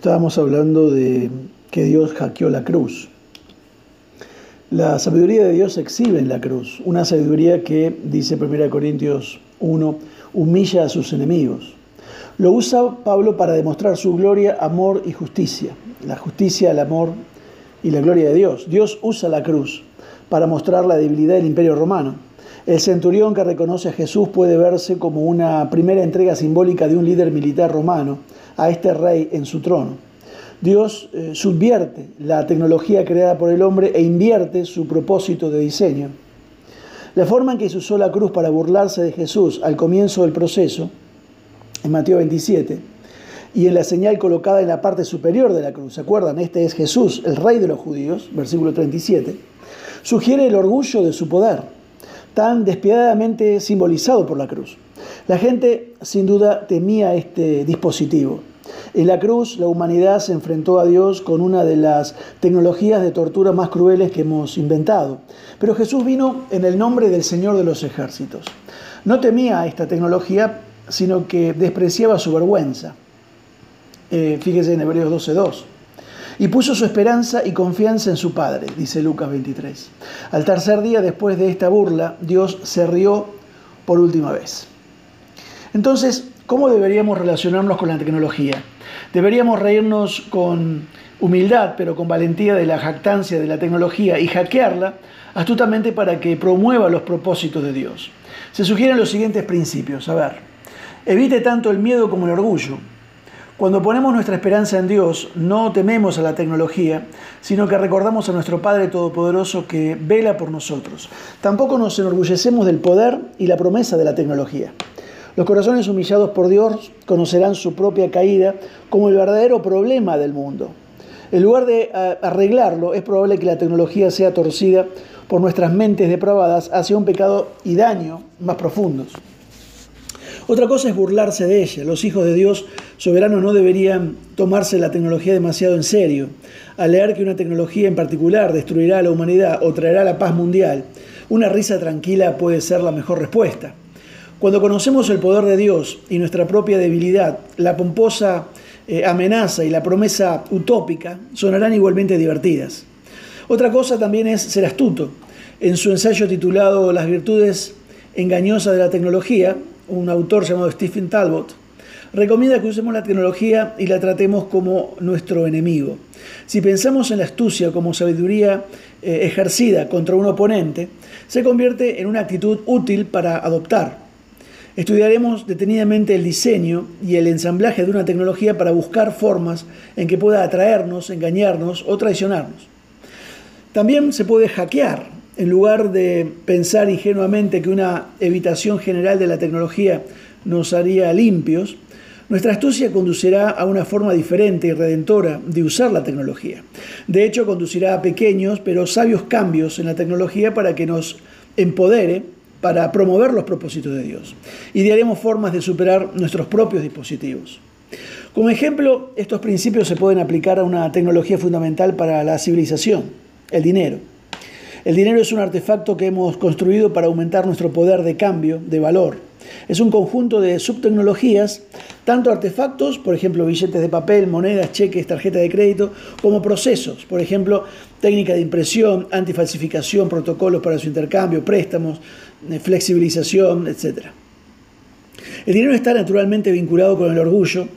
Estamos hablando de que Dios hackeó la cruz. La sabiduría de Dios se exhibe en la cruz, una sabiduría que, dice 1 Corintios 1, humilla a sus enemigos. Lo usa Pablo para demostrar su gloria, amor y justicia. La justicia, el amor y la gloria de Dios. Dios usa la cruz para mostrar la debilidad del imperio romano. El centurión que reconoce a Jesús puede verse como una primera entrega simbólica de un líder militar romano a este rey en su trono. Dios eh, subvierte la tecnología creada por el hombre e invierte su propósito de diseño. La forma en que se usó la cruz para burlarse de Jesús al comienzo del proceso, en Mateo 27, y en la señal colocada en la parte superior de la cruz, ¿se acuerdan? Este es Jesús, el rey de los judíos, versículo 37, sugiere el orgullo de su poder, tan despiadadamente simbolizado por la cruz. La gente sin duda temía este dispositivo. En la cruz la humanidad se enfrentó a Dios con una de las tecnologías de tortura más crueles que hemos inventado. Pero Jesús vino en el nombre del Señor de los ejércitos. No temía esta tecnología, sino que despreciaba su vergüenza. Eh, fíjese en Hebreos 12.2. Y puso su esperanza y confianza en su Padre, dice Lucas 23. Al tercer día después de esta burla, Dios se rió por última vez. Entonces, ¿cómo deberíamos relacionarnos con la tecnología? Deberíamos reírnos con humildad, pero con valentía de la jactancia de la tecnología y hackearla astutamente para que promueva los propósitos de Dios. Se sugieren los siguientes principios. A ver, evite tanto el miedo como el orgullo. Cuando ponemos nuestra esperanza en Dios, no tememos a la tecnología, sino que recordamos a nuestro Padre Todopoderoso que vela por nosotros. Tampoco nos enorgullecemos del poder y la promesa de la tecnología. Los corazones humillados por Dios conocerán su propia caída como el verdadero problema del mundo. En lugar de arreglarlo, es probable que la tecnología sea torcida por nuestras mentes depravadas hacia un pecado y daño más profundos. Otra cosa es burlarse de ella. Los hijos de Dios soberanos no deberían tomarse la tecnología demasiado en serio. Al leer que una tecnología en particular destruirá a la humanidad o traerá la paz mundial, una risa tranquila puede ser la mejor respuesta. Cuando conocemos el poder de Dios y nuestra propia debilidad, la pomposa eh, amenaza y la promesa utópica sonarán igualmente divertidas. Otra cosa también es ser astuto. En su ensayo titulado Las virtudes engañosas de la tecnología, un autor llamado Stephen Talbot recomienda que usemos la tecnología y la tratemos como nuestro enemigo. Si pensamos en la astucia como sabiduría eh, ejercida contra un oponente, se convierte en una actitud útil para adoptar. Estudiaremos detenidamente el diseño y el ensamblaje de una tecnología para buscar formas en que pueda atraernos, engañarnos o traicionarnos. También se puede hackear. En lugar de pensar ingenuamente que una evitación general de la tecnología nos haría limpios, nuestra astucia conducirá a una forma diferente y redentora de usar la tecnología. De hecho, conducirá a pequeños pero sabios cambios en la tecnología para que nos empodere para promover los propósitos de Dios. Idearemos formas de superar nuestros propios dispositivos. Como ejemplo, estos principios se pueden aplicar a una tecnología fundamental para la civilización, el dinero. El dinero es un artefacto que hemos construido para aumentar nuestro poder de cambio, de valor. Es un conjunto de subtecnologías, tanto artefactos, por ejemplo, billetes de papel, monedas, cheques, tarjeta de crédito, como procesos, por ejemplo, técnica de impresión, antifalsificación, protocolos para su intercambio, préstamos, flexibilización, etc. El dinero está naturalmente vinculado con el orgullo,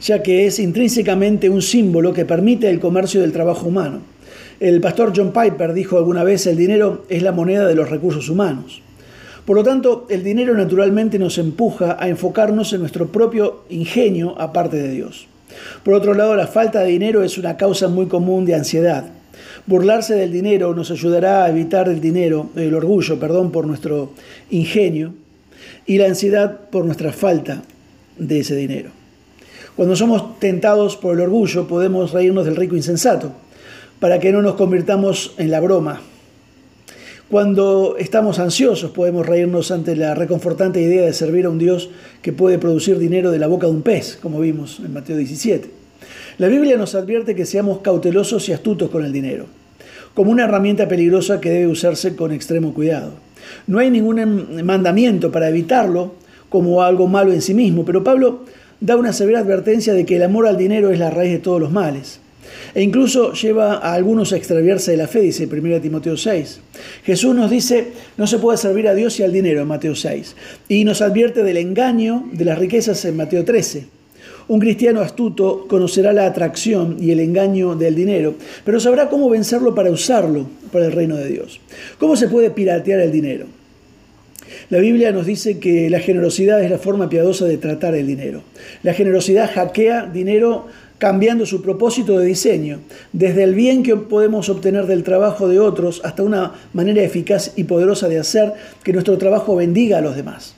ya que es intrínsecamente un símbolo que permite el comercio del trabajo humano. El pastor John Piper dijo alguna vez, el dinero es la moneda de los recursos humanos. Por lo tanto, el dinero naturalmente nos empuja a enfocarnos en nuestro propio ingenio aparte de Dios. Por otro lado, la falta de dinero es una causa muy común de ansiedad. Burlarse del dinero nos ayudará a evitar el dinero, el orgullo, perdón, por nuestro ingenio y la ansiedad por nuestra falta de ese dinero. Cuando somos tentados por el orgullo podemos reírnos del rico insensato para que no nos convirtamos en la broma. Cuando estamos ansiosos podemos reírnos ante la reconfortante idea de servir a un Dios que puede producir dinero de la boca de un pez, como vimos en Mateo 17. La Biblia nos advierte que seamos cautelosos y astutos con el dinero, como una herramienta peligrosa que debe usarse con extremo cuidado. No hay ningún mandamiento para evitarlo como algo malo en sí mismo, pero Pablo da una severa advertencia de que el amor al dinero es la raíz de todos los males. E incluso lleva a algunos a extraviarse de la fe, dice 1 Timoteo 6. Jesús nos dice, no se puede servir a Dios y al dinero en Mateo 6. Y nos advierte del engaño de las riquezas en Mateo 13. Un cristiano astuto conocerá la atracción y el engaño del dinero, pero sabrá cómo vencerlo para usarlo para el reino de Dios. ¿Cómo se puede piratear el dinero? La Biblia nos dice que la generosidad es la forma piadosa de tratar el dinero. La generosidad hackea dinero cambiando su propósito de diseño, desde el bien que podemos obtener del trabajo de otros hasta una manera eficaz y poderosa de hacer que nuestro trabajo bendiga a los demás.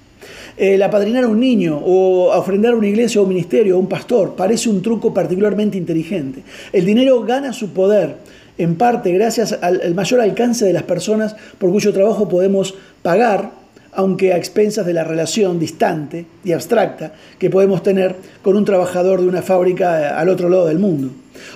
El apadrinar a un niño o ofrendar a una iglesia o un ministerio o un pastor parece un truco particularmente inteligente. El dinero gana su poder en parte gracias al mayor alcance de las personas por cuyo trabajo podemos pagar aunque a expensas de la relación distante y abstracta que podemos tener con un trabajador de una fábrica eh, al otro lado del mundo.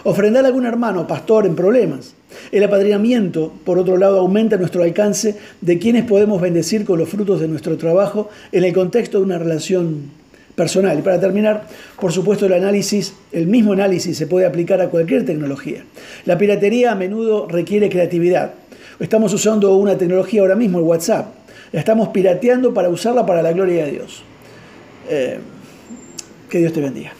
Ofrendar a algún hermano pastor en problemas. El apadrinamiento, por otro lado, aumenta nuestro alcance de quienes podemos bendecir con los frutos de nuestro trabajo en el contexto de una relación personal. Y para terminar, por supuesto, el análisis, el mismo análisis se puede aplicar a cualquier tecnología. La piratería a menudo requiere creatividad. Estamos usando una tecnología ahora mismo, el WhatsApp la estamos pirateando para usarla para la gloria de Dios. Eh, que Dios te bendiga.